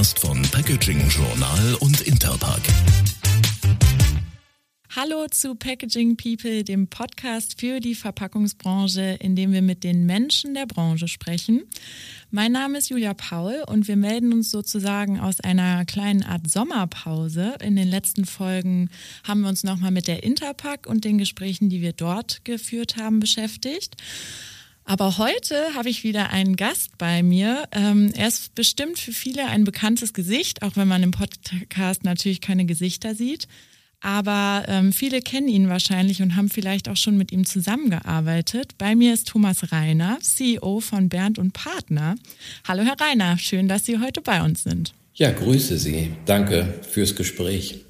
Podcast von Packaging Journal und Interpack. Hallo zu Packaging People, dem Podcast für die Verpackungsbranche, in dem wir mit den Menschen der Branche sprechen. Mein Name ist Julia Paul und wir melden uns sozusagen aus einer kleinen Art Sommerpause. In den letzten Folgen haben wir uns nochmal mit der Interpack und den Gesprächen, die wir dort geführt haben, beschäftigt. Aber heute habe ich wieder einen Gast bei mir. Ähm, er ist bestimmt für viele ein bekanntes Gesicht, auch wenn man im Podcast natürlich keine Gesichter sieht. Aber ähm, viele kennen ihn wahrscheinlich und haben vielleicht auch schon mit ihm zusammengearbeitet. Bei mir ist Thomas Reiner, CEO von Bernd und Partner. Hallo Herr Reiner, schön, dass Sie heute bei uns sind. Ja, grüße Sie. Danke fürs Gespräch.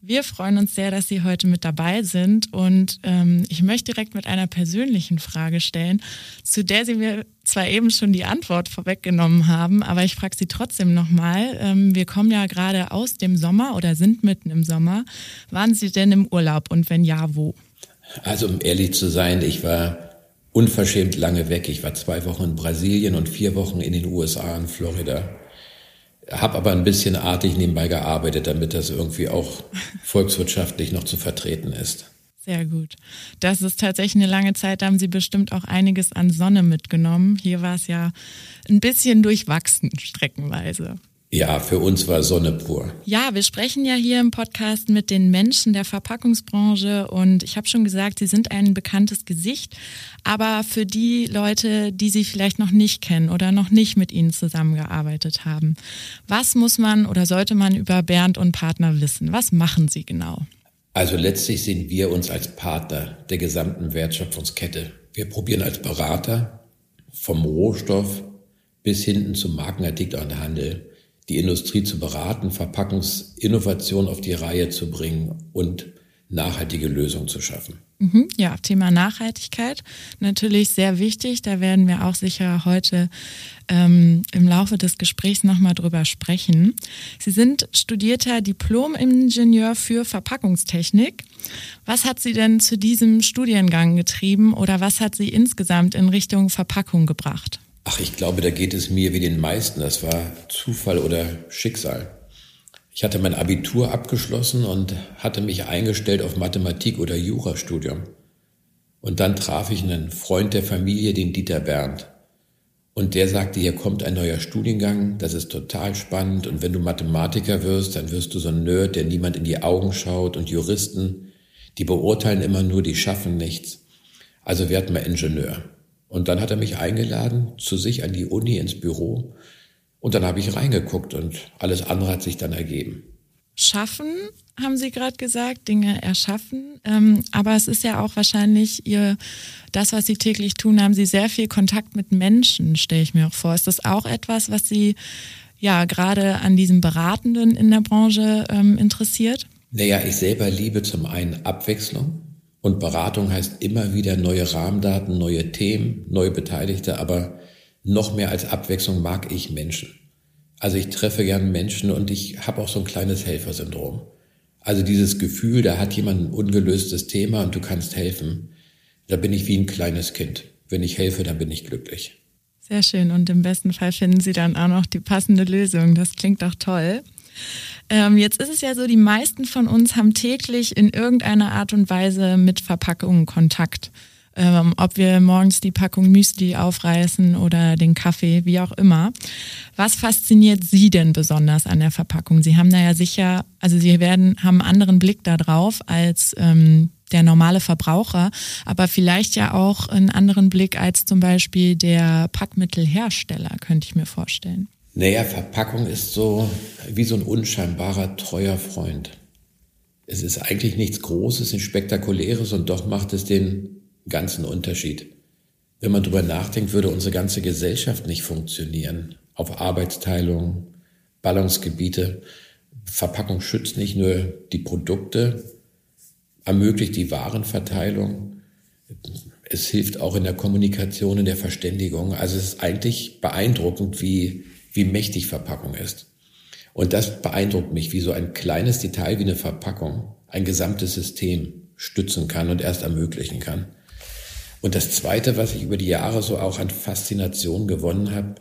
Wir freuen uns sehr, dass Sie heute mit dabei sind und ähm, ich möchte direkt mit einer persönlichen Frage stellen, zu der Sie mir zwar eben schon die Antwort vorweggenommen haben, aber ich frage Sie trotzdem nochmal. Ähm, wir kommen ja gerade aus dem Sommer oder sind mitten im Sommer. Waren Sie denn im Urlaub und wenn ja, wo? Also um ehrlich zu sein, ich war unverschämt lange weg. Ich war zwei Wochen in Brasilien und vier Wochen in den USA, in Florida. Habe aber ein bisschen artig nebenbei gearbeitet, damit das irgendwie auch volkswirtschaftlich noch zu vertreten ist. Sehr gut. Das ist tatsächlich eine lange Zeit. Da haben Sie bestimmt auch einiges an Sonne mitgenommen. Hier war es ja ein bisschen durchwachsen, streckenweise. Ja, für uns war Sonne pur. Ja, wir sprechen ja hier im Podcast mit den Menschen der Verpackungsbranche und ich habe schon gesagt, sie sind ein bekanntes Gesicht, aber für die Leute, die sie vielleicht noch nicht kennen oder noch nicht mit ihnen zusammengearbeitet haben, was muss man oder sollte man über Bernd und Partner wissen? Was machen sie genau? Also letztlich sehen wir uns als Partner der gesamten Wertschöpfungskette. Wir probieren als Berater vom Rohstoff bis hinten zum Markenartikel und Handel die Industrie zu beraten, Verpackungsinnovation auf die Reihe zu bringen und nachhaltige Lösungen zu schaffen. Mhm, ja, Thema Nachhaltigkeit natürlich sehr wichtig. Da werden wir auch sicher heute ähm, im Laufe des Gesprächs nochmal drüber sprechen. Sie sind studierter Diplom-Ingenieur für Verpackungstechnik. Was hat Sie denn zu diesem Studiengang getrieben oder was hat Sie insgesamt in Richtung Verpackung gebracht? Ach, ich glaube, da geht es mir wie den meisten. Das war Zufall oder Schicksal. Ich hatte mein Abitur abgeschlossen und hatte mich eingestellt auf Mathematik oder Jurastudium. Und dann traf ich einen Freund der Familie, den Dieter Berndt. Und der sagte, hier kommt ein neuer Studiengang, das ist total spannend. Und wenn du Mathematiker wirst, dann wirst du so ein Nerd, der niemand in die Augen schaut. Und Juristen, die beurteilen immer nur, die schaffen nichts. Also werd mal Ingenieur. Und dann hat er mich eingeladen zu sich an die Uni ins Büro. Und dann habe ich reingeguckt und alles andere hat sich dann ergeben. Schaffen, haben Sie gerade gesagt, Dinge erschaffen. Ähm, aber es ist ja auch wahrscheinlich Ihr, das, was Sie täglich tun, haben Sie sehr viel Kontakt mit Menschen, stelle ich mir auch vor. Ist das auch etwas, was Sie ja gerade an diesem Beratenden in der Branche ähm, interessiert? Naja, ich selber liebe zum einen Abwechslung. Und Beratung heißt immer wieder neue Rahmendaten, neue Themen, neue Beteiligte, aber noch mehr als Abwechslung mag ich Menschen. Also ich treffe gern Menschen und ich habe auch so ein kleines Helfersyndrom. Also dieses Gefühl, da hat jemand ein ungelöstes Thema und du kannst helfen, da bin ich wie ein kleines Kind. Wenn ich helfe, dann bin ich glücklich. Sehr schön und im besten Fall finden Sie dann auch noch die passende Lösung. Das klingt doch toll. Ähm, jetzt ist es ja so, die meisten von uns haben täglich in irgendeiner Art und Weise mit Verpackungen Kontakt. Ähm, ob wir morgens die Packung Müsli aufreißen oder den Kaffee, wie auch immer. Was fasziniert Sie denn besonders an der Verpackung? Sie haben da ja sicher, also Sie werden, haben einen anderen Blick darauf als ähm, der normale Verbraucher, aber vielleicht ja auch einen anderen Blick als zum Beispiel der Packmittelhersteller, könnte ich mir vorstellen. Naja, Verpackung ist so wie so ein unscheinbarer, treuer Freund. Es ist eigentlich nichts Großes, nichts Spektakuläres und doch macht es den ganzen Unterschied. Wenn man drüber nachdenkt, würde unsere ganze Gesellschaft nicht funktionieren. Auf Arbeitsteilung, Ballungsgebiete. Verpackung schützt nicht nur die Produkte, ermöglicht die Warenverteilung. Es hilft auch in der Kommunikation, in der Verständigung. Also es ist eigentlich beeindruckend, wie wie mächtig Verpackung ist. Und das beeindruckt mich, wie so ein kleines Detail wie eine Verpackung ein gesamtes System stützen kann und erst ermöglichen kann. Und das Zweite, was ich über die Jahre so auch an Faszination gewonnen habe,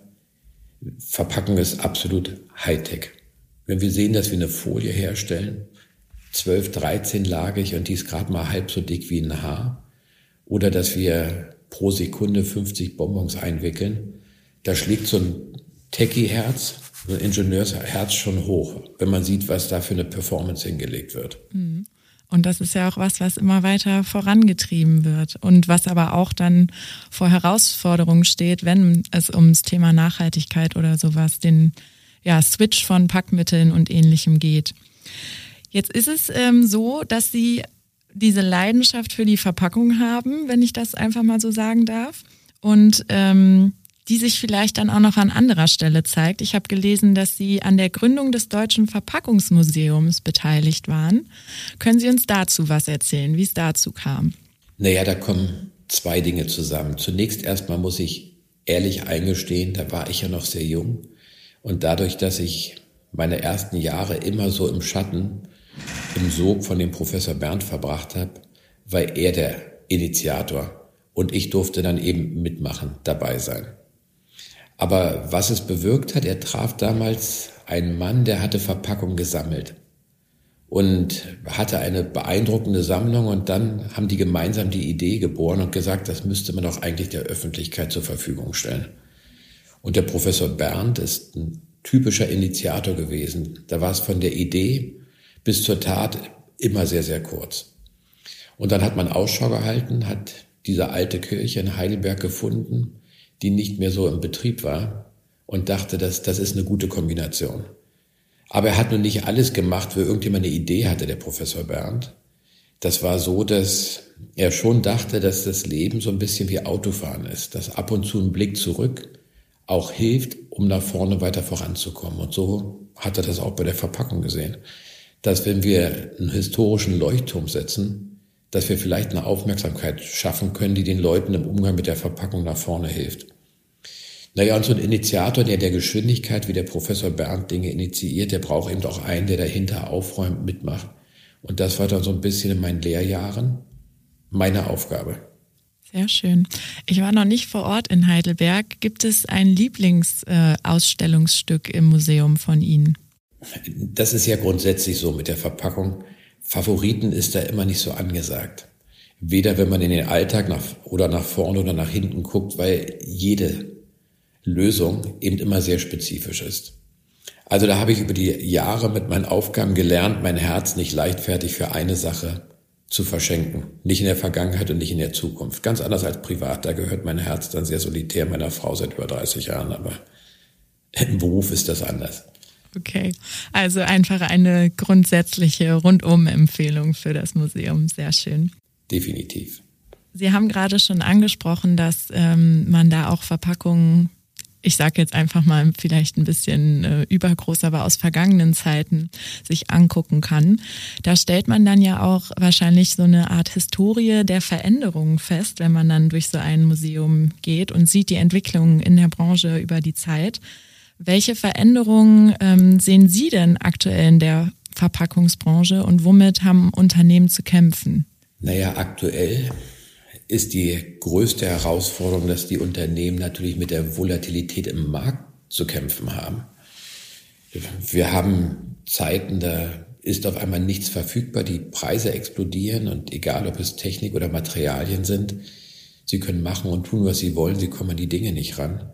Verpackung ist absolut Hightech. Wenn wir sehen, dass wir eine Folie herstellen, 12, 13 lagig und die ist gerade mal halb so dick wie ein Haar, oder dass wir pro Sekunde 50 Bonbons einwickeln, da schlägt so ein Techie-Herz, ein Ingenieursherz schon hoch, wenn man sieht, was da für eine Performance hingelegt wird. Mhm. Und das ist ja auch was, was immer weiter vorangetrieben wird und was aber auch dann vor Herausforderungen steht, wenn es ums Thema Nachhaltigkeit oder sowas, den ja, Switch von Packmitteln und ähnlichem geht. Jetzt ist es ähm, so, dass Sie diese Leidenschaft für die Verpackung haben, wenn ich das einfach mal so sagen darf. Und ähm, die sich vielleicht dann auch noch an anderer Stelle zeigt. Ich habe gelesen, dass Sie an der Gründung des Deutschen Verpackungsmuseums beteiligt waren. Können Sie uns dazu was erzählen, wie es dazu kam? Naja, da kommen zwei Dinge zusammen. Zunächst erstmal muss ich ehrlich eingestehen, da war ich ja noch sehr jung. Und dadurch, dass ich meine ersten Jahre immer so im Schatten, im Sog von dem Professor Bernd verbracht habe, war er der Initiator. Und ich durfte dann eben mitmachen, dabei sein. Aber was es bewirkt hat, er traf damals einen Mann, der hatte Verpackung gesammelt und hatte eine beeindruckende Sammlung und dann haben die gemeinsam die Idee geboren und gesagt, das müsste man doch eigentlich der Öffentlichkeit zur Verfügung stellen. Und der Professor Berndt ist ein typischer Initiator gewesen. Da war es von der Idee bis zur Tat immer sehr, sehr kurz. Und dann hat man Ausschau gehalten, hat diese alte Kirche in Heidelberg gefunden die nicht mehr so im Betrieb war und dachte, dass das ist eine gute Kombination. Aber er hat nun nicht alles gemacht, wo irgendjemand eine Idee hatte, der Professor Bernd. Das war so, dass er schon dachte, dass das Leben so ein bisschen wie Autofahren ist, dass ab und zu ein Blick zurück auch hilft, um nach vorne weiter voranzukommen. Und so hat er das auch bei der Verpackung gesehen, dass wenn wir einen historischen Leuchtturm setzen, dass wir vielleicht eine Aufmerksamkeit schaffen können, die den Leuten im Umgang mit der Verpackung nach vorne hilft. Naja, und so ein Initiator, der der Geschwindigkeit, wie der Professor Bernd Dinge initiiert, der braucht eben auch einen, der dahinter aufräumt, mitmacht. Und das war dann so ein bisschen in meinen Lehrjahren meine Aufgabe. Sehr schön. Ich war noch nicht vor Ort in Heidelberg. Gibt es ein Lieblingsausstellungsstück äh, im Museum von Ihnen? Das ist ja grundsätzlich so mit der Verpackung. Favoriten ist da immer nicht so angesagt. Weder wenn man in den Alltag nach, oder nach vorne oder nach hinten guckt, weil jede Lösung eben immer sehr spezifisch ist. Also da habe ich über die Jahre mit meinen Aufgaben gelernt, mein Herz nicht leichtfertig für eine Sache zu verschenken. Nicht in der Vergangenheit und nicht in der Zukunft. Ganz anders als privat. Da gehört mein Herz dann sehr solitär meiner Frau seit über 30 Jahren, aber im Beruf ist das anders. Okay, also einfach eine grundsätzliche Rundum-Empfehlung für das Museum. Sehr schön. Definitiv. Sie haben gerade schon angesprochen, dass ähm, man da auch Verpackungen, ich sage jetzt einfach mal vielleicht ein bisschen äh, übergroß, aber aus vergangenen Zeiten sich angucken kann. Da stellt man dann ja auch wahrscheinlich so eine Art Historie der Veränderungen fest, wenn man dann durch so ein Museum geht und sieht die Entwicklungen in der Branche über die Zeit. Welche Veränderungen ähm, sehen Sie denn aktuell in der Verpackungsbranche und womit haben Unternehmen zu kämpfen? Naja, aktuell ist die größte Herausforderung, dass die Unternehmen natürlich mit der Volatilität im Markt zu kämpfen haben. Wir haben Zeiten, da ist auf einmal nichts verfügbar, die Preise explodieren und egal ob es Technik oder Materialien sind, sie können machen und tun, was sie wollen, sie kommen an die Dinge nicht ran.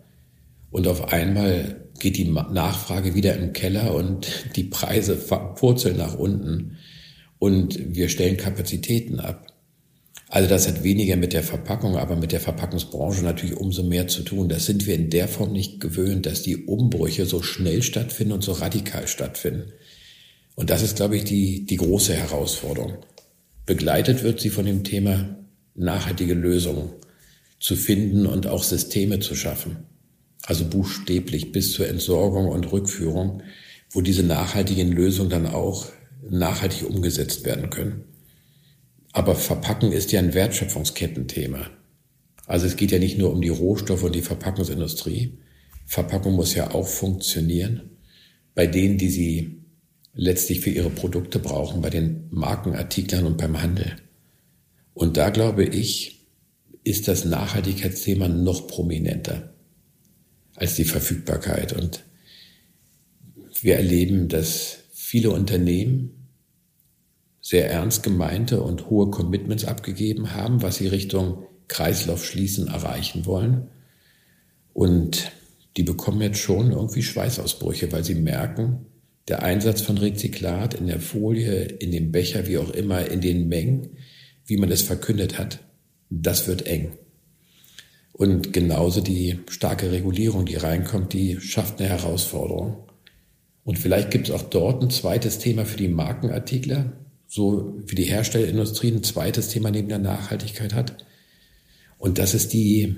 Und auf einmal geht die Nachfrage wieder im Keller und die Preise purzeln nach unten und wir stellen Kapazitäten ab. Also das hat weniger mit der Verpackung, aber mit der Verpackungsbranche natürlich umso mehr zu tun. Das sind wir in der Form nicht gewöhnt, dass die Umbrüche so schnell stattfinden und so radikal stattfinden. Und das ist, glaube ich, die, die große Herausforderung. Begleitet wird sie von dem Thema nachhaltige Lösungen zu finden und auch Systeme zu schaffen also buchstäblich bis zur Entsorgung und Rückführung, wo diese nachhaltigen Lösungen dann auch nachhaltig umgesetzt werden können. Aber Verpacken ist ja ein Wertschöpfungskettenthema. Also es geht ja nicht nur um die Rohstoffe und die Verpackungsindustrie. Verpackung muss ja auch funktionieren bei denen, die sie letztlich für ihre Produkte brauchen, bei den Markenartiklern und beim Handel. Und da glaube ich, ist das Nachhaltigkeitsthema noch prominenter. Als die Verfügbarkeit. Und wir erleben, dass viele Unternehmen sehr ernst gemeinte und hohe Commitments abgegeben haben, was sie Richtung Kreislauf schließen erreichen wollen. Und die bekommen jetzt schon irgendwie Schweißausbrüche, weil sie merken, der Einsatz von Rezyklat in der Folie, in dem Becher, wie auch immer, in den Mengen, wie man es verkündet hat, das wird eng. Und genauso die starke Regulierung, die reinkommt, die schafft eine Herausforderung. Und vielleicht gibt es auch dort ein zweites Thema für die Markenartikler, so wie die Herstellerindustrie ein zweites Thema neben der Nachhaltigkeit hat. Und das ist die,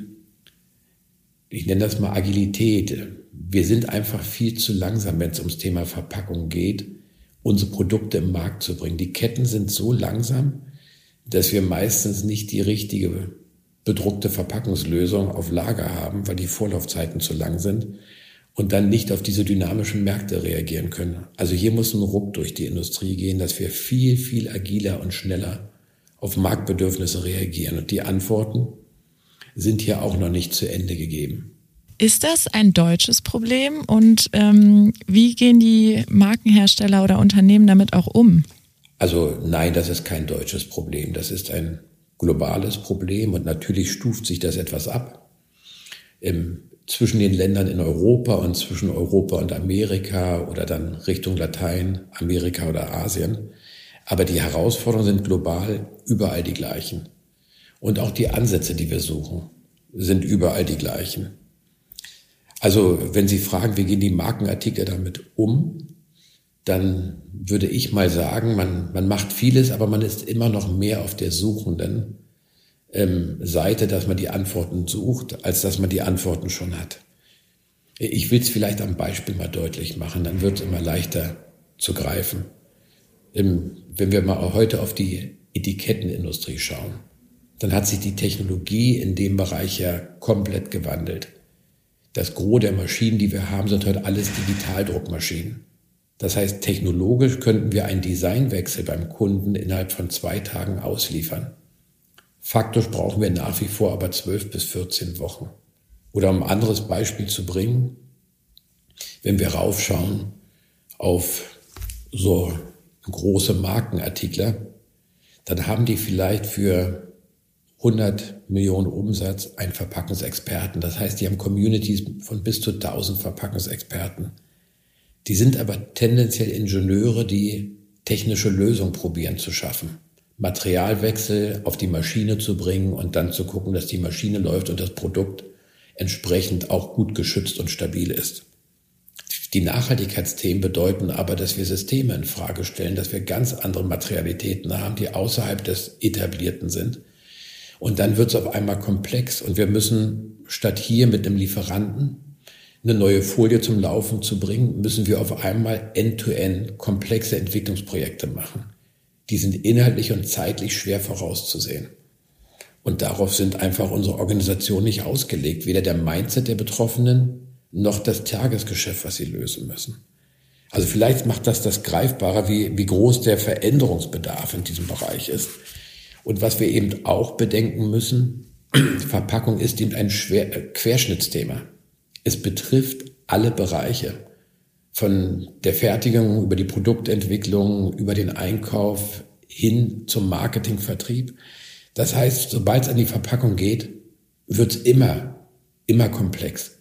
ich nenne das mal Agilität. Wir sind einfach viel zu langsam, wenn es ums Thema Verpackung geht, unsere Produkte im Markt zu bringen. Die Ketten sind so langsam, dass wir meistens nicht die richtige bedruckte Verpackungslösung auf Lager haben, weil die Vorlaufzeiten zu lang sind und dann nicht auf diese dynamischen Märkte reagieren können. Also hier muss ein Ruck durch die Industrie gehen, dass wir viel, viel agiler und schneller auf Marktbedürfnisse reagieren. Und die Antworten sind hier auch noch nicht zu Ende gegeben. Ist das ein deutsches Problem und ähm, wie gehen die Markenhersteller oder Unternehmen damit auch um? Also nein, das ist kein deutsches Problem. Das ist ein globales Problem und natürlich stuft sich das etwas ab. Im, zwischen den Ländern in Europa und zwischen Europa und Amerika oder dann Richtung Latein, Amerika oder Asien. Aber die Herausforderungen sind global überall die gleichen. Und auch die Ansätze, die wir suchen, sind überall die gleichen. Also wenn Sie fragen, wie gehen die Markenartikel damit um, dann würde ich mal sagen, man, man macht vieles, aber man ist immer noch mehr auf der suchenden ähm, Seite, dass man die Antworten sucht, als dass man die Antworten schon hat. Ich will es vielleicht am Beispiel mal deutlich machen, dann wird es immer leichter zu greifen. Ähm, wenn wir mal heute auf die Etikettenindustrie schauen, dann hat sich die Technologie in dem Bereich ja komplett gewandelt. Das Gros der Maschinen, die wir haben, sind heute alles Digitaldruckmaschinen. Das heißt, technologisch könnten wir einen Designwechsel beim Kunden innerhalb von zwei Tagen ausliefern. Faktisch brauchen wir nach wie vor aber zwölf bis 14 Wochen. Oder um ein anderes Beispiel zu bringen, wenn wir raufschauen auf so große Markenartikler, dann haben die vielleicht für 100 Millionen Umsatz einen Verpackungsexperten. Das heißt, die haben Communities von bis zu 1000 Verpackungsexperten. Die sind aber tendenziell Ingenieure, die technische Lösungen probieren zu schaffen. Materialwechsel auf die Maschine zu bringen und dann zu gucken, dass die Maschine läuft und das Produkt entsprechend auch gut geschützt und stabil ist. Die Nachhaltigkeitsthemen bedeuten aber, dass wir Systeme in Frage stellen, dass wir ganz andere Materialitäten haben, die außerhalb des Etablierten sind. Und dann wird es auf einmal komplex und wir müssen statt hier mit einem Lieferanten eine neue Folie zum Laufen zu bringen, müssen wir auf einmal end-to-end -end komplexe Entwicklungsprojekte machen. Die sind inhaltlich und zeitlich schwer vorauszusehen. Und darauf sind einfach unsere Organisationen nicht ausgelegt, weder der Mindset der Betroffenen noch das Tagesgeschäft, was sie lösen müssen. Also vielleicht macht das das greifbarer, wie, wie groß der Veränderungsbedarf in diesem Bereich ist. Und was wir eben auch bedenken müssen, Verpackung ist eben ein Schwer Querschnittsthema. Es betrifft alle Bereiche. Von der Fertigung über die Produktentwicklung, über den Einkauf hin zum Marketingvertrieb. Das heißt, sobald es an die Verpackung geht, wird es immer, immer komplex.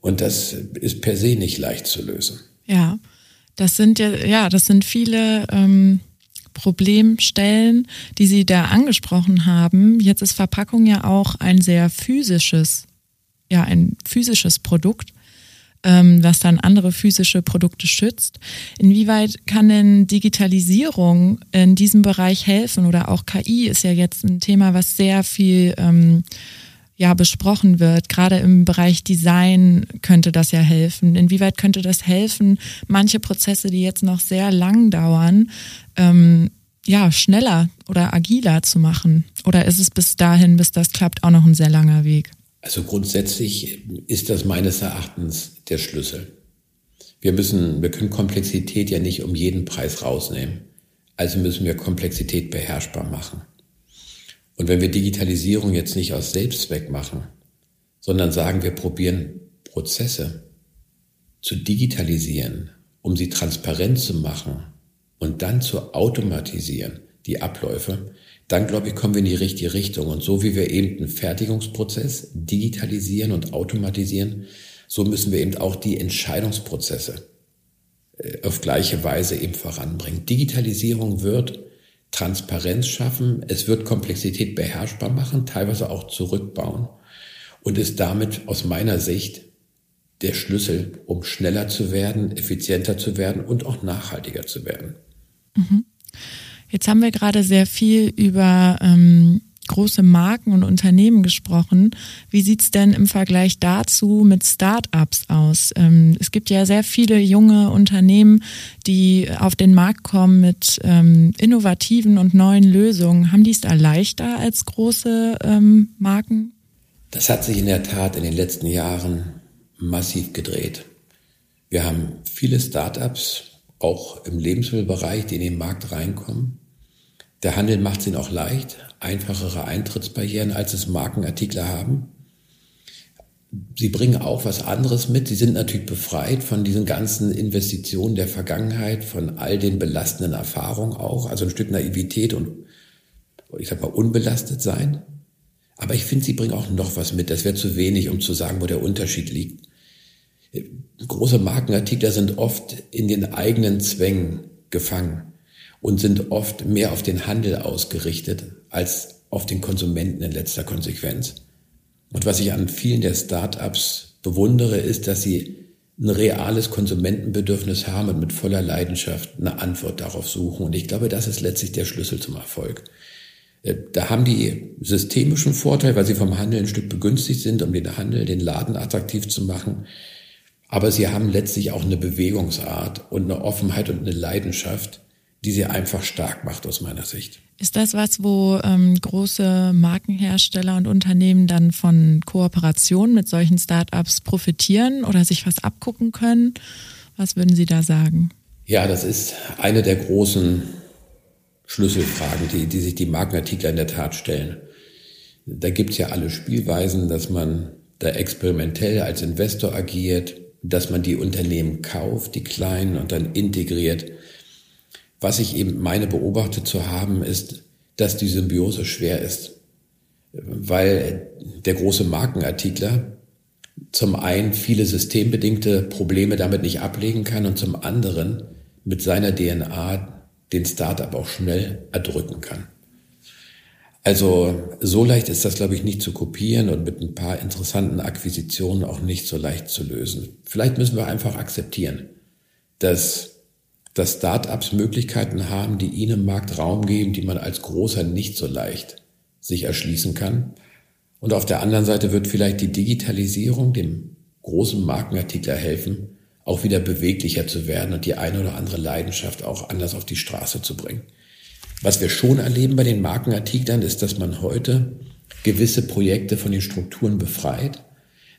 Und das ist per se nicht leicht zu lösen. Ja, das sind ja, ja, das sind viele ähm, Problemstellen, die Sie da angesprochen haben. Jetzt ist Verpackung ja auch ein sehr physisches ja ein physisches Produkt, ähm, was dann andere physische Produkte schützt. Inwieweit kann denn Digitalisierung in diesem Bereich helfen oder auch KI ist ja jetzt ein Thema, was sehr viel ähm, ja besprochen wird. Gerade im Bereich Design könnte das ja helfen. Inwieweit könnte das helfen, manche Prozesse, die jetzt noch sehr lang dauern, ähm, ja schneller oder agiler zu machen? Oder ist es bis dahin, bis das klappt, auch noch ein sehr langer Weg? Also grundsätzlich ist das meines Erachtens der Schlüssel. Wir müssen, wir können Komplexität ja nicht um jeden Preis rausnehmen. Also müssen wir Komplexität beherrschbar machen. Und wenn wir Digitalisierung jetzt nicht aus Selbstzweck machen, sondern sagen, wir probieren Prozesse zu digitalisieren, um sie transparent zu machen und dann zu automatisieren, die Abläufe, dann glaube ich, kommen wir in die richtige Richtung. Und so wie wir eben einen Fertigungsprozess digitalisieren und automatisieren, so müssen wir eben auch die Entscheidungsprozesse äh, auf gleiche Weise eben voranbringen. Digitalisierung wird Transparenz schaffen, es wird Komplexität beherrschbar machen, teilweise auch zurückbauen und ist damit aus meiner Sicht der Schlüssel, um schneller zu werden, effizienter zu werden und auch nachhaltiger zu werden. Mhm. Jetzt haben wir gerade sehr viel über ähm, große Marken und Unternehmen gesprochen. Wie sieht's denn im Vergleich dazu mit Start-ups aus? Ähm, es gibt ja sehr viele junge Unternehmen, die auf den Markt kommen mit ähm, innovativen und neuen Lösungen. Haben die es da leichter als große ähm, Marken? Das hat sich in der Tat in den letzten Jahren massiv gedreht. Wir haben viele Start-ups, auch im Lebensmittelbereich, die in den Markt reinkommen. Der Handel macht es ihnen auch leicht, einfachere Eintrittsbarrieren, als es Markenartikler haben. Sie bringen auch was anderes mit. Sie sind natürlich befreit von diesen ganzen Investitionen der Vergangenheit, von all den belastenden Erfahrungen auch, also ein Stück Naivität und ich sag mal unbelastet sein. Aber ich finde, sie bringen auch noch was mit. Das wäre zu wenig, um zu sagen, wo der Unterschied liegt. Große Markenartikler sind oft in den eigenen Zwängen gefangen und sind oft mehr auf den Handel ausgerichtet als auf den Konsumenten in letzter Konsequenz. Und was ich an vielen der Startups bewundere, ist, dass sie ein reales Konsumentenbedürfnis haben und mit voller Leidenschaft eine Antwort darauf suchen. Und ich glaube, das ist letztlich der Schlüssel zum Erfolg. Äh, da haben die systemischen Vorteil, weil sie vom Handel ein Stück begünstigt sind, um den Handel, den Laden attraktiv zu machen. Aber sie haben letztlich auch eine Bewegungsart und eine Offenheit und eine Leidenschaft, die sie einfach stark macht aus meiner Sicht. Ist das was, wo ähm, große Markenhersteller und Unternehmen dann von Kooperationen mit solchen Startups profitieren oder sich was abgucken können? Was würden Sie da sagen? Ja, das ist eine der großen Schlüsselfragen, die, die sich die Markenartikler in der Tat stellen. Da gibt's ja alle Spielweisen, dass man da experimentell als Investor agiert, dass man die Unternehmen kauft, die kleinen, und dann integriert. Was ich eben meine beobachtet zu haben, ist, dass die Symbiose schwer ist, weil der große Markenartikler zum einen viele systembedingte Probleme damit nicht ablegen kann und zum anderen mit seiner DNA den Startup auch schnell erdrücken kann. Also so leicht ist das, glaube ich, nicht zu kopieren und mit ein paar interessanten Akquisitionen auch nicht so leicht zu lösen. Vielleicht müssen wir einfach akzeptieren, dass dass Startups Möglichkeiten haben, die ihnen im Markt Raum geben, die man als großer nicht so leicht sich erschließen kann. Und auf der anderen Seite wird vielleicht die Digitalisierung dem großen Markenartikler helfen, auch wieder beweglicher zu werden und die eine oder andere Leidenschaft auch anders auf die Straße zu bringen. Was wir schon erleben bei den Markenartiklern ist, dass man heute gewisse Projekte von den Strukturen befreit,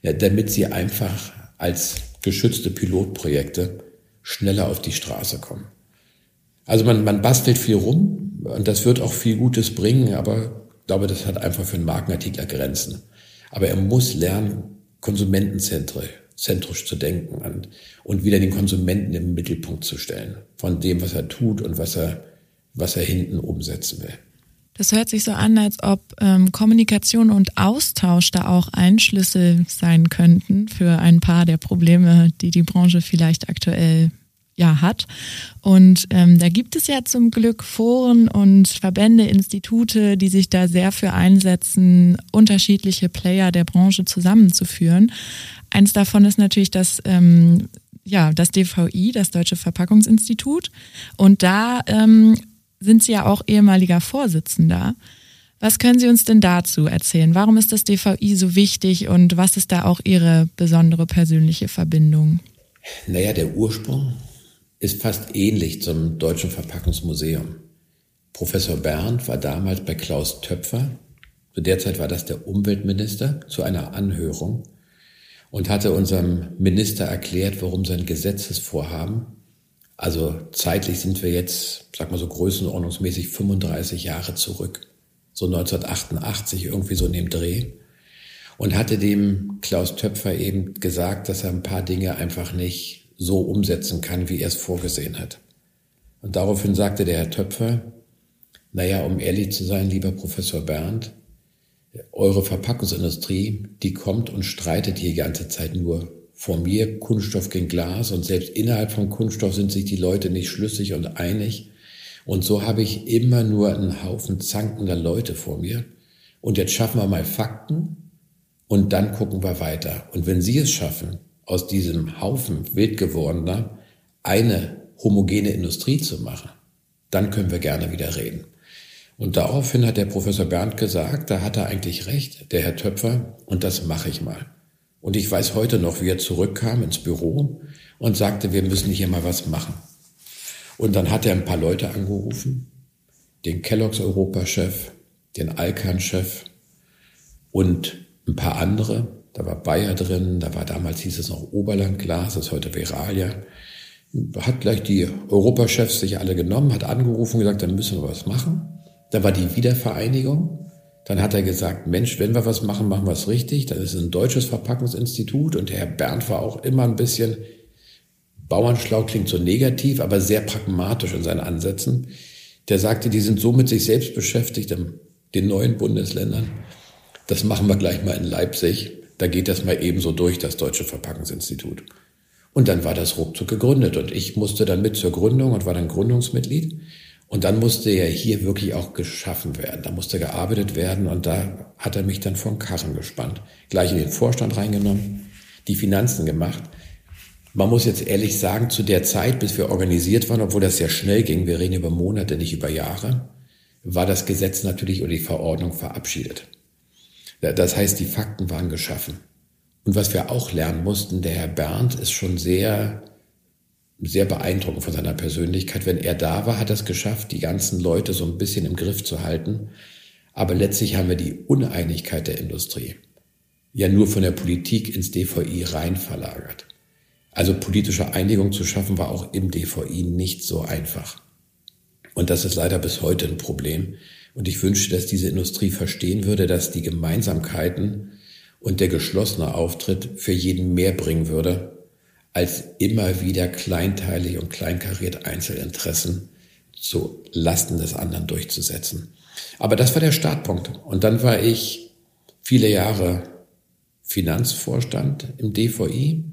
damit sie einfach als geschützte Pilotprojekte schneller auf die Straße kommen. Also man, man bastelt viel rum und das wird auch viel Gutes bringen, aber ich glaube, das hat einfach für einen Markenartikler Grenzen. Aber er muss lernen, konsumentenzentrisch zu denken und, und wieder den Konsumenten im Mittelpunkt zu stellen von dem, was er tut und was er, was er hinten umsetzen will. Das hört sich so an, als ob ähm, Kommunikation und Austausch da auch ein Schlüssel sein könnten für ein paar der Probleme, die die Branche vielleicht aktuell ja hat. Und ähm, da gibt es ja zum Glück Foren und Verbände, Institute, die sich da sehr für einsetzen, unterschiedliche Player der Branche zusammenzuführen. Eins davon ist natürlich das ähm, ja, das DVI, das Deutsche Verpackungsinstitut. Und da ähm, sind Sie ja auch ehemaliger Vorsitzender. Was können Sie uns denn dazu erzählen? Warum ist das DVI so wichtig und was ist da auch Ihre besondere persönliche Verbindung? Naja, der Ursprung ist fast ähnlich zum Deutschen Verpackungsmuseum. Professor Berndt war damals bei Klaus Töpfer, zu der Zeit war das der Umweltminister, zu einer Anhörung und hatte unserem Minister erklärt, warum sein Gesetzesvorhaben also zeitlich sind wir jetzt, sag mal so größenordnungsmäßig 35 Jahre zurück. So 1988 irgendwie so in dem Dreh. und hatte dem Klaus Töpfer eben gesagt, dass er ein paar Dinge einfach nicht so umsetzen kann, wie er es vorgesehen hat. Und daraufhin sagte der Herr Töpfer, naja, um ehrlich zu sein, lieber Professor Bernd, eure Verpackungsindustrie, die kommt und streitet die ganze Zeit nur vor mir Kunststoff gegen Glas und selbst innerhalb von Kunststoff sind sich die Leute nicht schlüssig und einig. Und so habe ich immer nur einen Haufen zankender Leute vor mir. Und jetzt schaffen wir mal Fakten und dann gucken wir weiter. Und wenn Sie es schaffen, aus diesem Haufen wild gewordener eine homogene Industrie zu machen, dann können wir gerne wieder reden. Und daraufhin hat der Professor Bernd gesagt, da hat er eigentlich recht, der Herr Töpfer, und das mache ich mal. Und ich weiß heute noch, wie er zurückkam ins Büro und sagte, wir müssen hier mal was machen. Und dann hat er ein paar Leute angerufen, den Kelloggs Europachef, den Alkan-Chef und ein paar andere. Da war Bayer drin, da war damals hieß es noch Oberlandglas, das ist heute Veralia. Hat gleich die Europachefs sich alle genommen, hat angerufen und gesagt, dann müssen wir was machen. Da war die Wiedervereinigung. Dann hat er gesagt, Mensch, wenn wir was machen, machen wir es richtig. Das ist ein deutsches Verpackungsinstitut und Herr Bernd war auch immer ein bisschen Bauernschlau klingt so negativ, aber sehr pragmatisch in seinen Ansätzen. Der sagte, die sind so mit sich selbst beschäftigt, in den neuen Bundesländern. Das machen wir gleich mal in Leipzig. Da geht das mal ebenso durch, das Deutsche Verpackungsinstitut. Und dann war das ruckzuck gegründet und ich musste dann mit zur Gründung und war dann Gründungsmitglied. Und dann musste ja hier wirklich auch geschaffen werden. Da musste gearbeitet werden und da hat er mich dann vom Karren gespannt. Gleich in den Vorstand reingenommen, die Finanzen gemacht. Man muss jetzt ehrlich sagen, zu der Zeit, bis wir organisiert waren, obwohl das sehr schnell ging, wir reden über Monate, nicht über Jahre, war das Gesetz natürlich oder die Verordnung verabschiedet. Das heißt, die Fakten waren geschaffen. Und was wir auch lernen mussten, der Herr Bernd ist schon sehr sehr beeindruckend von seiner Persönlichkeit. Wenn er da war, hat er es geschafft, die ganzen Leute so ein bisschen im Griff zu halten. Aber letztlich haben wir die Uneinigkeit der Industrie ja nur von der Politik ins DVI rein verlagert. Also politische Einigung zu schaffen war auch im DVI nicht so einfach. Und das ist leider bis heute ein Problem. Und ich wünsche, dass diese Industrie verstehen würde, dass die Gemeinsamkeiten und der geschlossene Auftritt für jeden mehr bringen würde, als immer wieder kleinteilig und kleinkariert Einzelinteressen zu Lasten des anderen durchzusetzen. Aber das war der Startpunkt. Und dann war ich viele Jahre Finanzvorstand im DVI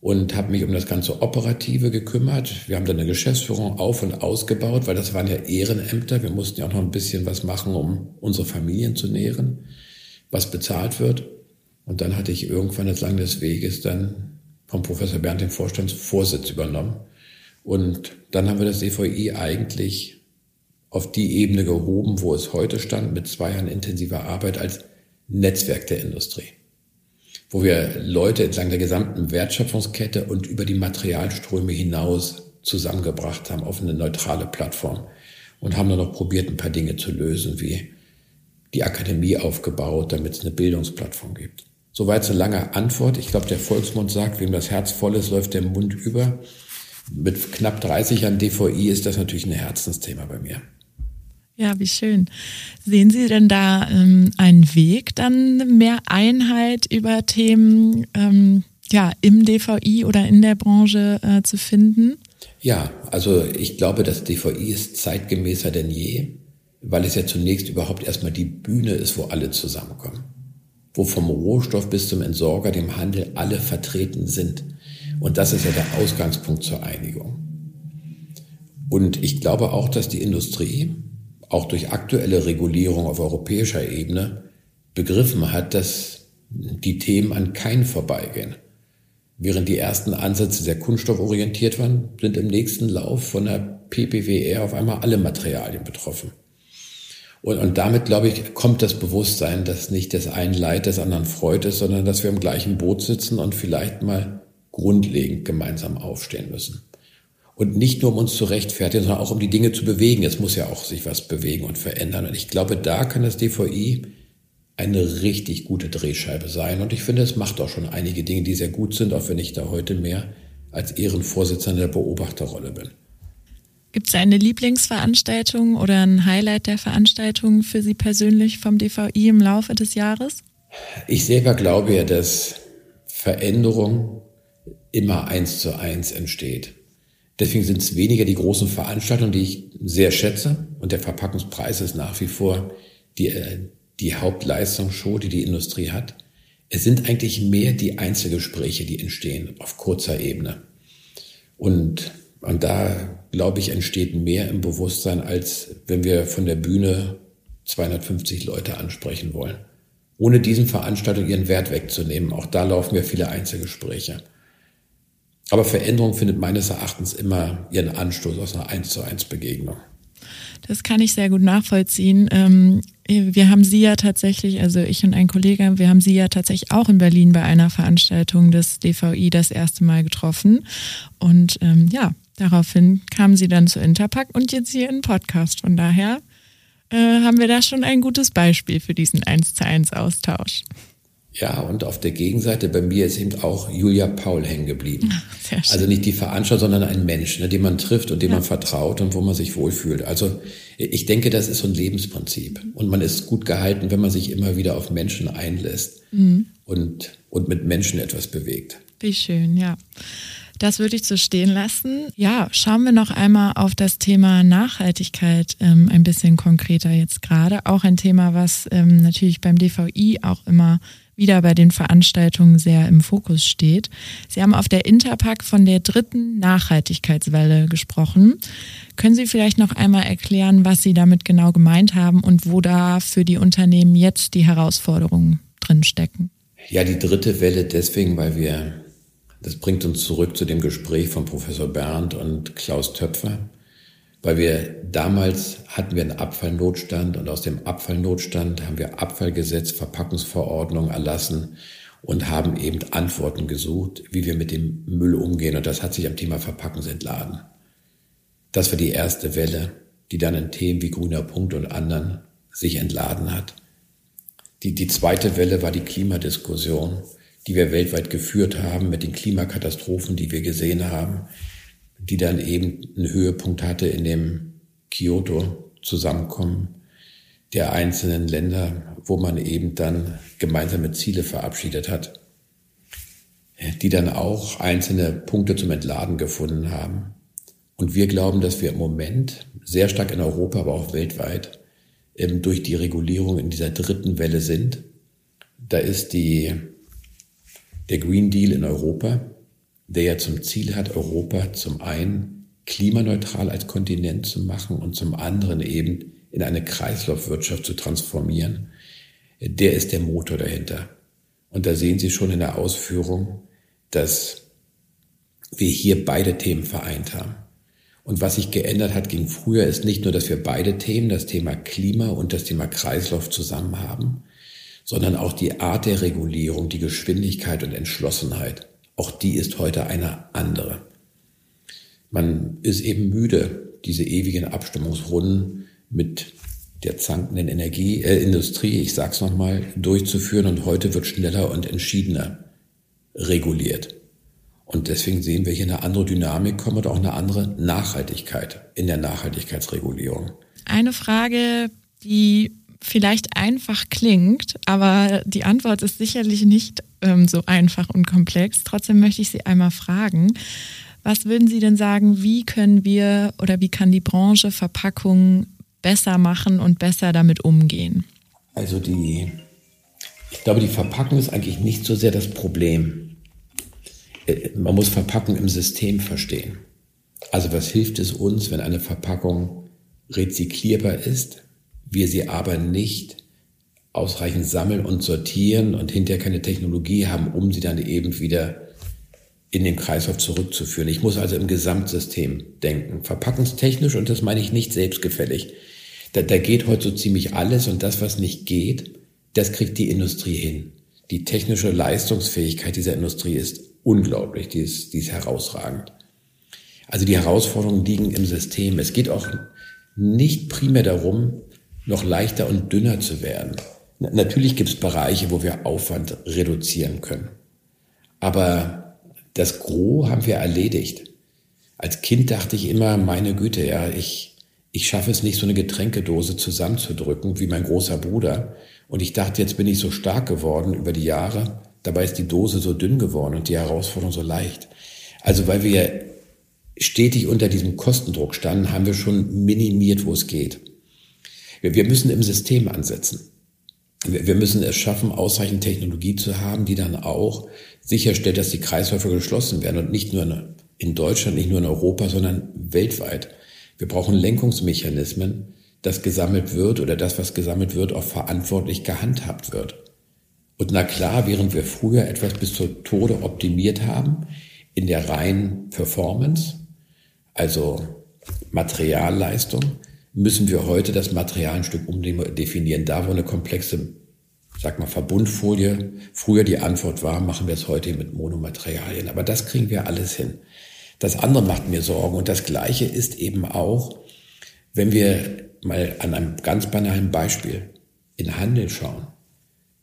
und habe mich um das ganze Operative gekümmert. Wir haben dann eine Geschäftsführung auf und ausgebaut, weil das waren ja Ehrenämter. Wir mussten ja auch noch ein bisschen was machen, um unsere Familien zu nähren, was bezahlt wird. Und dann hatte ich irgendwann entlang des Weges dann vom Professor Bernd den Vorstandsvorsitz übernommen. Und dann haben wir das EVI eigentlich auf die Ebene gehoben, wo es heute stand, mit zwei Jahren intensiver Arbeit als Netzwerk der Industrie. Wo wir Leute entlang der gesamten Wertschöpfungskette und über die Materialströme hinaus zusammengebracht haben auf eine neutrale Plattform und haben dann noch probiert, ein paar Dinge zu lösen, wie die Akademie aufgebaut, damit es eine Bildungsplattform gibt. Soweit eine lange Antwort. Ich glaube, der Volksmund sagt, wem das Herz voll ist, läuft der Mund über. Mit knapp 30 Jahren DVI ist das natürlich ein Herzensthema bei mir. Ja, wie schön. Sehen Sie denn da ähm, einen Weg, dann mehr Einheit über Themen ähm, ja, im DVI oder in der Branche äh, zu finden? Ja, also ich glaube, das DVI ist zeitgemäßer denn je, weil es ja zunächst überhaupt erstmal die Bühne ist, wo alle zusammenkommen wo vom Rohstoff bis zum Entsorger, dem Handel alle vertreten sind. Und das ist ja der Ausgangspunkt zur Einigung. Und ich glaube auch, dass die Industrie, auch durch aktuelle Regulierung auf europäischer Ebene, begriffen hat, dass die Themen an keinen vorbeigehen. Während die ersten Ansätze sehr kunststofforientiert waren, sind im nächsten Lauf von der PPWR auf einmal alle Materialien betroffen. Und, und damit, glaube ich, kommt das Bewusstsein, dass nicht das einen Leid des anderen Freud ist, sondern dass wir im gleichen Boot sitzen und vielleicht mal grundlegend gemeinsam aufstehen müssen. Und nicht nur um uns zu rechtfertigen, sondern auch um die Dinge zu bewegen. Es muss ja auch sich was bewegen und verändern. Und ich glaube, da kann das DVI eine richtig gute Drehscheibe sein. Und ich finde, es macht auch schon einige Dinge, die sehr gut sind, auch wenn ich da heute mehr als Ehrenvorsitzender der Beobachterrolle bin. Gibt es eine Lieblingsveranstaltung oder ein Highlight der Veranstaltung für Sie persönlich vom DVI im Laufe des Jahres? Ich selber glaube ja, dass Veränderung immer eins zu eins entsteht. Deswegen sind es weniger die großen Veranstaltungen, die ich sehr schätze. Und der Verpackungspreis ist nach wie vor die, äh, die Hauptleistungsshow, die die Industrie hat. Es sind eigentlich mehr die Einzelgespräche, die entstehen auf kurzer Ebene. Und, und da, glaube ich, entsteht mehr im Bewusstsein, als wenn wir von der Bühne 250 Leute ansprechen wollen. Ohne diesen Veranstaltungen ihren Wert wegzunehmen. Auch da laufen ja viele Einzelgespräche. Aber Veränderung findet meines Erachtens immer ihren Anstoß aus einer 1 zu 1 Begegnung. Das kann ich sehr gut nachvollziehen. Ähm, wir haben Sie ja tatsächlich, also ich und ein Kollege, wir haben Sie ja tatsächlich auch in Berlin bei einer Veranstaltung des DVI das erste Mal getroffen. Und ähm, ja, daraufhin kamen Sie dann zu Interpack und jetzt hier in Podcast. Von daher äh, haben wir da schon ein gutes Beispiel für diesen 1 zu 1 Austausch. Ja, und auf der Gegenseite bei mir ist eben auch Julia Paul hängen geblieben. Also nicht die Veranstaltung, sondern ein Mensch, ne, den man trifft und dem ja. man vertraut und wo man sich wohlfühlt. Also ich denke, das ist so ein Lebensprinzip. Und man ist gut gehalten, wenn man sich immer wieder auf Menschen einlässt mhm. und, und mit Menschen etwas bewegt. Wie schön, ja. Das würde ich so stehen lassen. Ja, schauen wir noch einmal auf das Thema Nachhaltigkeit ähm, ein bisschen konkreter jetzt gerade. Auch ein Thema, was ähm, natürlich beim DVI auch immer wieder bei den Veranstaltungen sehr im Fokus steht. Sie haben auf der Interpack von der dritten Nachhaltigkeitswelle gesprochen. Können Sie vielleicht noch einmal erklären, was Sie damit genau gemeint haben und wo da für die Unternehmen jetzt die Herausforderungen drin stecken? Ja, die dritte Welle deswegen, weil wir, das bringt uns zurück zu dem Gespräch von Professor Bernd und Klaus Töpfer weil wir damals hatten wir einen Abfallnotstand und aus dem Abfallnotstand haben wir Abfallgesetz, Verpackungsverordnung erlassen und haben eben Antworten gesucht, wie wir mit dem Müll umgehen. Und das hat sich am Thema Verpackungsentladen. Das war die erste Welle, die dann in Themen wie grüner Punkt und anderen sich entladen hat. Die, die zweite Welle war die Klimadiskussion, die wir weltweit geführt haben mit den Klimakatastrophen, die wir gesehen haben die dann eben einen Höhepunkt hatte in dem Kyoto-Zusammenkommen der einzelnen Länder, wo man eben dann gemeinsame Ziele verabschiedet hat, die dann auch einzelne Punkte zum Entladen gefunden haben. Und wir glauben, dass wir im Moment sehr stark in Europa, aber auch weltweit eben durch die Regulierung in dieser dritten Welle sind. Da ist die, der Green Deal in Europa, der ja zum Ziel hat, Europa zum einen klimaneutral als Kontinent zu machen und zum anderen eben in eine Kreislaufwirtschaft zu transformieren, der ist der Motor dahinter. Und da sehen Sie schon in der Ausführung, dass wir hier beide Themen vereint haben. Und was sich geändert hat gegen früher ist nicht nur, dass wir beide Themen, das Thema Klima und das Thema Kreislauf zusammen haben, sondern auch die Art der Regulierung, die Geschwindigkeit und Entschlossenheit. Auch die ist heute eine andere. Man ist eben müde, diese ewigen Abstimmungsrunden mit der zankenden Energie, äh, Industrie, ich sag's nochmal, durchzuführen und heute wird schneller und entschiedener reguliert. Und deswegen sehen wir hier eine andere Dynamik kommen und auch eine andere Nachhaltigkeit in der Nachhaltigkeitsregulierung. Eine Frage, die vielleicht einfach klingt, aber die Antwort ist sicherlich nicht ähm, so einfach und komplex. Trotzdem möchte ich Sie einmal fragen, was würden Sie denn sagen, wie können wir oder wie kann die Branche Verpackungen besser machen und besser damit umgehen? Also die, ich glaube, die Verpackung ist eigentlich nicht so sehr das Problem. Äh, man muss Verpackung im System verstehen. Also was hilft es uns, wenn eine Verpackung rezyklierbar ist, wir sie aber nicht ausreichend sammeln und sortieren und hinterher keine Technologie haben, um sie dann eben wieder in den Kreislauf zurückzuführen. Ich muss also im Gesamtsystem denken. Verpackungstechnisch, und das meine ich nicht selbstgefällig. Da, da geht heute so ziemlich alles und das, was nicht geht, das kriegt die Industrie hin. Die technische Leistungsfähigkeit dieser Industrie ist unglaublich, die ist, die ist herausragend. Also die Herausforderungen liegen im System. Es geht auch nicht primär darum, noch leichter und dünner zu werden. Natürlich gibt es Bereiche, wo wir Aufwand reduzieren können. Aber das Gros haben wir erledigt. Als Kind dachte ich immer, meine Güte, ja, ich, ich schaffe es nicht, so eine Getränkedose zusammenzudrücken wie mein großer Bruder Und ich dachte, jetzt bin ich so stark geworden über die Jahre. Dabei ist die Dose so dünn geworden und die Herausforderung so leicht. Also weil wir stetig unter diesem Kostendruck standen, haben wir schon minimiert, wo es geht. Wir müssen im System ansetzen. Wir müssen es schaffen, ausreichend Technologie zu haben, die dann auch sicherstellt, dass die Kreisläufe geschlossen werden und nicht nur in Deutschland, nicht nur in Europa, sondern weltweit. Wir brauchen Lenkungsmechanismen, dass gesammelt wird oder das, was gesammelt wird, auch verantwortlich gehandhabt wird. Und na klar, während wir früher etwas bis zur Tode optimiert haben, in der reinen Performance, also Materialleistung, müssen wir heute das Material ein Stück umdefinieren. Da, wo eine komplexe, sag mal, Verbundfolie früher die Antwort war, machen wir es heute mit Monomaterialien. Aber das kriegen wir alles hin. Das andere macht mir Sorgen. Und das Gleiche ist eben auch, wenn wir mal an einem ganz banalen Beispiel in Handel schauen.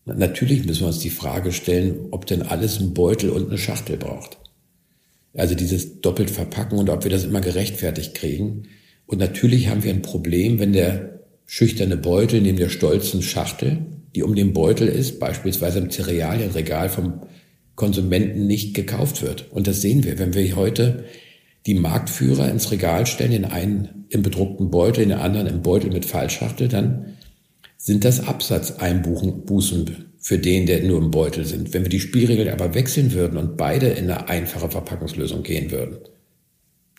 Natürlich müssen wir uns die Frage stellen, ob denn alles einen Beutel und eine Schachtel braucht. Also dieses doppelt verpacken und ob wir das immer gerechtfertigt kriegen. Und natürlich haben wir ein Problem, wenn der schüchterne Beutel neben der stolzen Schachtel, die um den Beutel ist, beispielsweise im Cerealienregal vom Konsumenten nicht gekauft wird. Und das sehen wir, wenn wir heute die Marktführer ins Regal stellen, den einen im bedruckten Beutel, den anderen im Beutel mit Fallschachtel, dann sind das Absatzeinbußen für den, der nur im Beutel sind. Wenn wir die Spielregeln aber wechseln würden und beide in eine einfache Verpackungslösung gehen würden,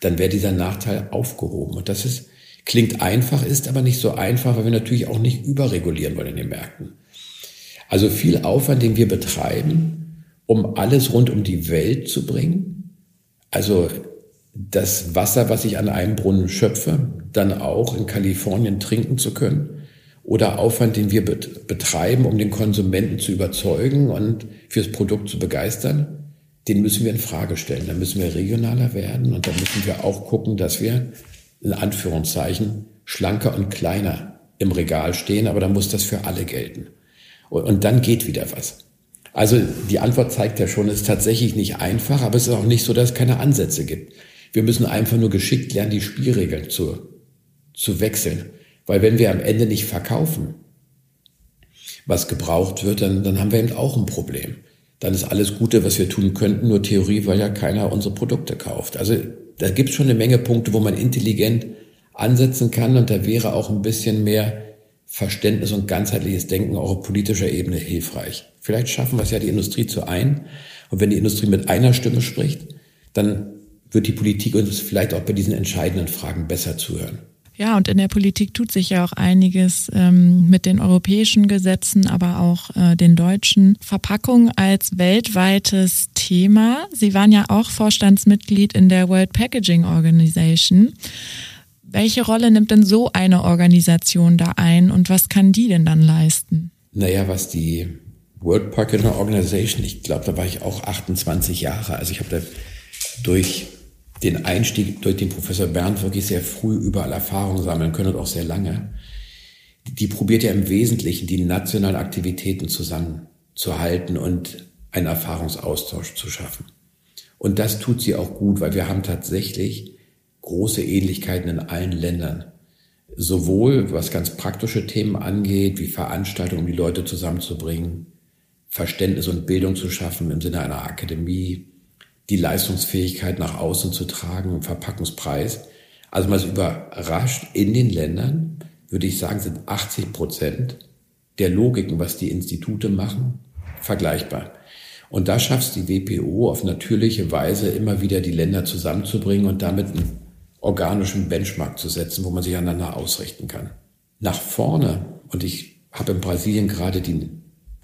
dann wäre dieser Nachteil aufgehoben. Und das ist, klingt einfach, ist aber nicht so einfach, weil wir natürlich auch nicht überregulieren wollen in den Märkten. Also viel Aufwand, den wir betreiben, um alles rund um die Welt zu bringen. Also das Wasser, was ich an einem Brunnen schöpfe, dann auch in Kalifornien trinken zu können oder Aufwand, den wir betreiben, um den Konsumenten zu überzeugen und fürs Produkt zu begeistern, den müssen wir in Frage stellen. Da müssen wir regionaler werden und da müssen wir auch gucken, dass wir in Anführungszeichen schlanker und kleiner im Regal stehen, aber dann muss das für alle gelten. Und dann geht wieder was. Also die Antwort zeigt ja schon, es ist tatsächlich nicht einfach, aber es ist auch nicht so, dass es keine Ansätze gibt. Wir müssen einfach nur geschickt lernen, die Spielregeln zu, zu wechseln. Weil wenn wir am Ende nicht verkaufen, was gebraucht wird, dann, dann haben wir eben auch ein Problem. Dann ist alles Gute, was wir tun könnten, nur Theorie, weil ja keiner unsere Produkte kauft. Also da gibt es schon eine Menge Punkte, wo man intelligent ansetzen kann und da wäre auch ein bisschen mehr Verständnis und ganzheitliches Denken auch auf politischer Ebene hilfreich. Vielleicht schaffen wir es ja, die Industrie zu ein. Und wenn die Industrie mit einer Stimme spricht, dann wird die Politik uns vielleicht auch bei diesen entscheidenden Fragen besser zuhören. Ja, und in der Politik tut sich ja auch einiges ähm, mit den europäischen Gesetzen, aber auch äh, den deutschen. Verpackung als weltweites Thema. Sie waren ja auch Vorstandsmitglied in der World Packaging Organization. Welche Rolle nimmt denn so eine Organisation da ein und was kann die denn dann leisten? Naja, was die World Packaging Organization, ich glaube, da war ich auch 28 Jahre. Also ich habe da durch den Einstieg durch den Professor Bernd wirklich sehr früh überall Erfahrung sammeln können und auch sehr lange. Die probiert ja im Wesentlichen die nationalen Aktivitäten zusammenzuhalten und einen Erfahrungsaustausch zu schaffen. Und das tut sie auch gut, weil wir haben tatsächlich große Ähnlichkeiten in allen Ländern. Sowohl was ganz praktische Themen angeht, wie Veranstaltungen, um die Leute zusammenzubringen, Verständnis und Bildung zu schaffen im Sinne einer Akademie, die Leistungsfähigkeit nach außen zu tragen im Verpackungspreis. Also man ist überrascht, in den Ländern, würde ich sagen, sind 80 Prozent der Logiken, was die Institute machen, vergleichbar. Und da schafft es die WPO auf natürliche Weise immer wieder die Länder zusammenzubringen und damit einen organischen Benchmark zu setzen, wo man sich aneinander ausrichten kann. Nach vorne, und ich habe in Brasilien gerade die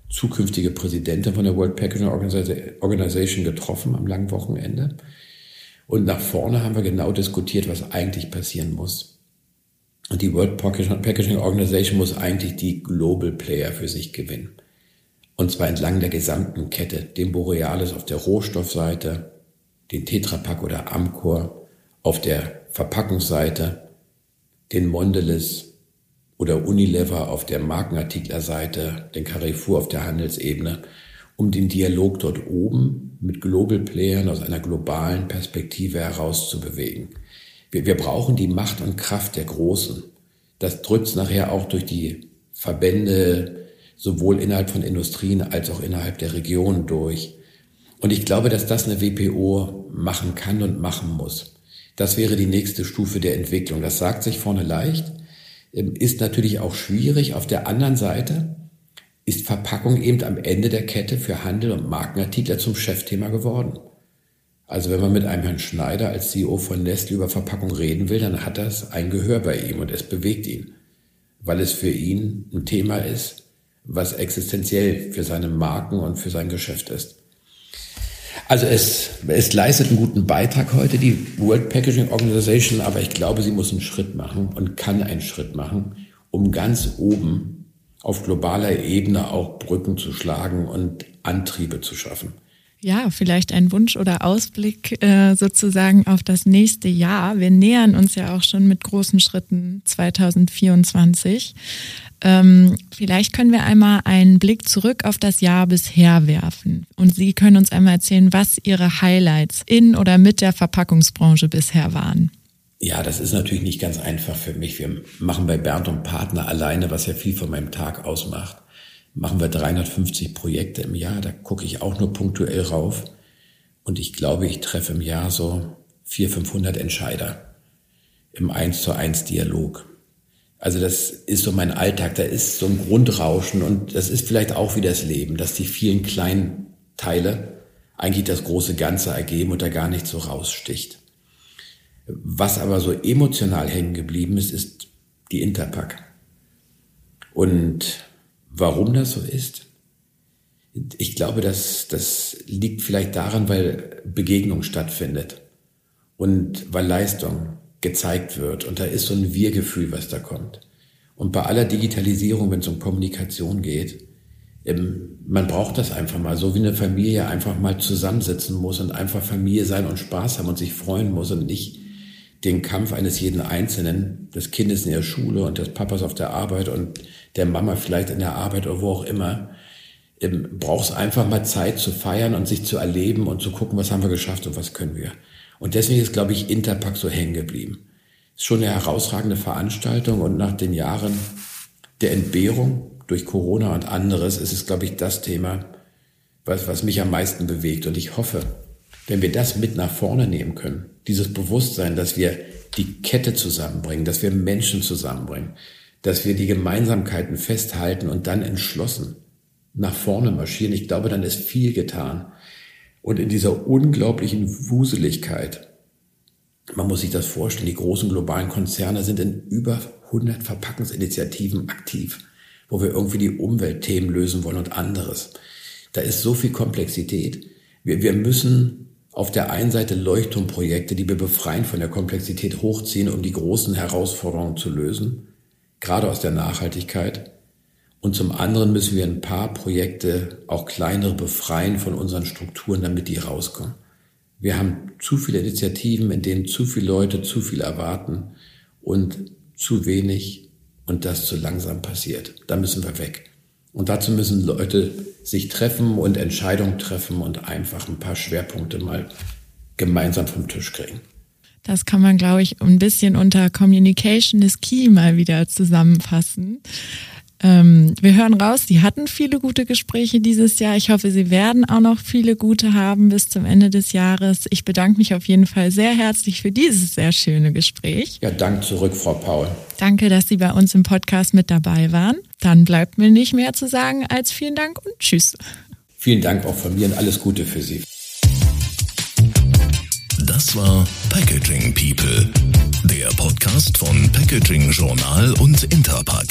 zukünftige Präsidentin von der World Packaging Organization getroffen am langen Wochenende. Und nach vorne haben wir genau diskutiert, was eigentlich passieren muss. Und die World Packaging Organization muss eigentlich die Global Player für sich gewinnen. Und zwar entlang der gesamten Kette, den Borealis auf der Rohstoffseite, den Tetrapack oder Amcor auf der Verpackungsseite, den Mondelez oder Unilever auf der Markenartiklerseite, den Carrefour auf der Handelsebene, um den Dialog dort oben mit Global Playern aus einer globalen Perspektive herauszubewegen. Wir, wir brauchen die Macht und Kraft der Großen. Das drückt nachher auch durch die Verbände, sowohl innerhalb von Industrien als auch innerhalb der Region durch. Und ich glaube, dass das eine WPO machen kann und machen muss. Das wäre die nächste Stufe der Entwicklung. Das sagt sich vorne leicht, ist natürlich auch schwierig. Auf der anderen Seite ist Verpackung eben am Ende der Kette für Handel und Markenartikler zum Chefthema geworden. Also wenn man mit einem Herrn Schneider als CEO von Nestle über Verpackung reden will, dann hat das ein Gehör bei ihm und es bewegt ihn, weil es für ihn ein Thema ist, was existenziell für seine Marken und für sein Geschäft ist. Also es, es leistet einen guten Beitrag heute, die World Packaging Organization, aber ich glaube, sie muss einen Schritt machen und kann einen Schritt machen, um ganz oben auf globaler Ebene auch Brücken zu schlagen und Antriebe zu schaffen. Ja, vielleicht ein Wunsch oder Ausblick äh, sozusagen auf das nächste Jahr. Wir nähern uns ja auch schon mit großen Schritten 2024. Ähm, vielleicht können wir einmal einen Blick zurück auf das Jahr bisher werfen. Und Sie können uns einmal erzählen, was Ihre Highlights in oder mit der Verpackungsbranche bisher waren. Ja, das ist natürlich nicht ganz einfach für mich. Wir machen bei Bernd und Partner alleine, was ja viel von meinem Tag ausmacht, machen wir 350 Projekte im Jahr. Da gucke ich auch nur punktuell rauf. Und ich glaube, ich treffe im Jahr so 400, 500 Entscheider im 1 zu 1 Dialog. Also das ist so mein Alltag, da ist so ein Grundrauschen und das ist vielleicht auch wie das Leben, dass die vielen kleinen Teile eigentlich das große Ganze ergeben und da gar nicht so raussticht. Was aber so emotional hängen geblieben ist, ist die Interpack. Und warum das so ist? Ich glaube, dass das liegt vielleicht daran, weil Begegnung stattfindet und weil Leistung gezeigt wird. Und da ist so ein Wir-Gefühl, was da kommt. Und bei aller Digitalisierung, wenn es um Kommunikation geht, ähm, man braucht das einfach mal, so wie eine Familie einfach mal zusammensitzen muss und einfach Familie sein und Spaß haben und sich freuen muss und nicht den Kampf eines jeden Einzelnen, des Kindes in der Schule und des Papas auf der Arbeit und der Mama vielleicht in der Arbeit oder wo auch immer, ähm, braucht es einfach mal Zeit zu feiern und sich zu erleben und zu gucken, was haben wir geschafft und was können wir. Und deswegen ist, glaube ich, Interpack so hängen geblieben. Ist schon eine herausragende Veranstaltung und nach den Jahren der Entbehrung durch Corona und anderes ist es, glaube ich, das Thema, was, was mich am meisten bewegt. Und ich hoffe, wenn wir das mit nach vorne nehmen können, dieses Bewusstsein, dass wir die Kette zusammenbringen, dass wir Menschen zusammenbringen, dass wir die Gemeinsamkeiten festhalten und dann entschlossen nach vorne marschieren, ich glaube, dann ist viel getan. Und in dieser unglaublichen Wuseligkeit, man muss sich das vorstellen, die großen globalen Konzerne sind in über 100 Verpackungsinitiativen aktiv, wo wir irgendwie die Umweltthemen lösen wollen und anderes. Da ist so viel Komplexität. Wir, wir müssen auf der einen Seite Leuchtturmprojekte, die wir befreien von der Komplexität, hochziehen, um die großen Herausforderungen zu lösen, gerade aus der Nachhaltigkeit. Und zum anderen müssen wir ein paar Projekte, auch kleinere, befreien von unseren Strukturen, damit die rauskommen. Wir haben zu viele Initiativen, in denen zu viele Leute zu viel erwarten und zu wenig und das zu langsam passiert. Da müssen wir weg. Und dazu müssen Leute sich treffen und Entscheidungen treffen und einfach ein paar Schwerpunkte mal gemeinsam vom Tisch kriegen. Das kann man, glaube ich, ein bisschen unter Communication is Key mal wieder zusammenfassen. Ähm, wir hören raus, Sie hatten viele gute Gespräche dieses Jahr. Ich hoffe, Sie werden auch noch viele gute haben bis zum Ende des Jahres. Ich bedanke mich auf jeden Fall sehr herzlich für dieses sehr schöne Gespräch. Ja, Dank zurück, Frau Paul. Danke, dass Sie bei uns im Podcast mit dabei waren. Dann bleibt mir nicht mehr zu sagen als vielen Dank und Tschüss. Vielen Dank auch von mir und alles Gute für Sie. Das war Packaging People, der Podcast von Packaging Journal und Interpack.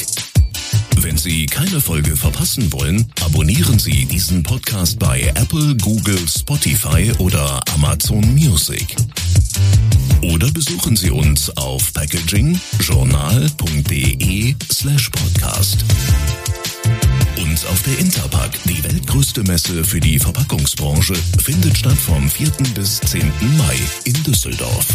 Wenn Sie keine Folge verpassen wollen, abonnieren Sie diesen Podcast bei Apple, Google, Spotify oder Amazon Music. Oder besuchen Sie uns auf packagingjournal.de slash podcast. Und auf der Interpack, die weltgrößte Messe für die Verpackungsbranche, findet statt vom 4. bis 10. Mai in Düsseldorf.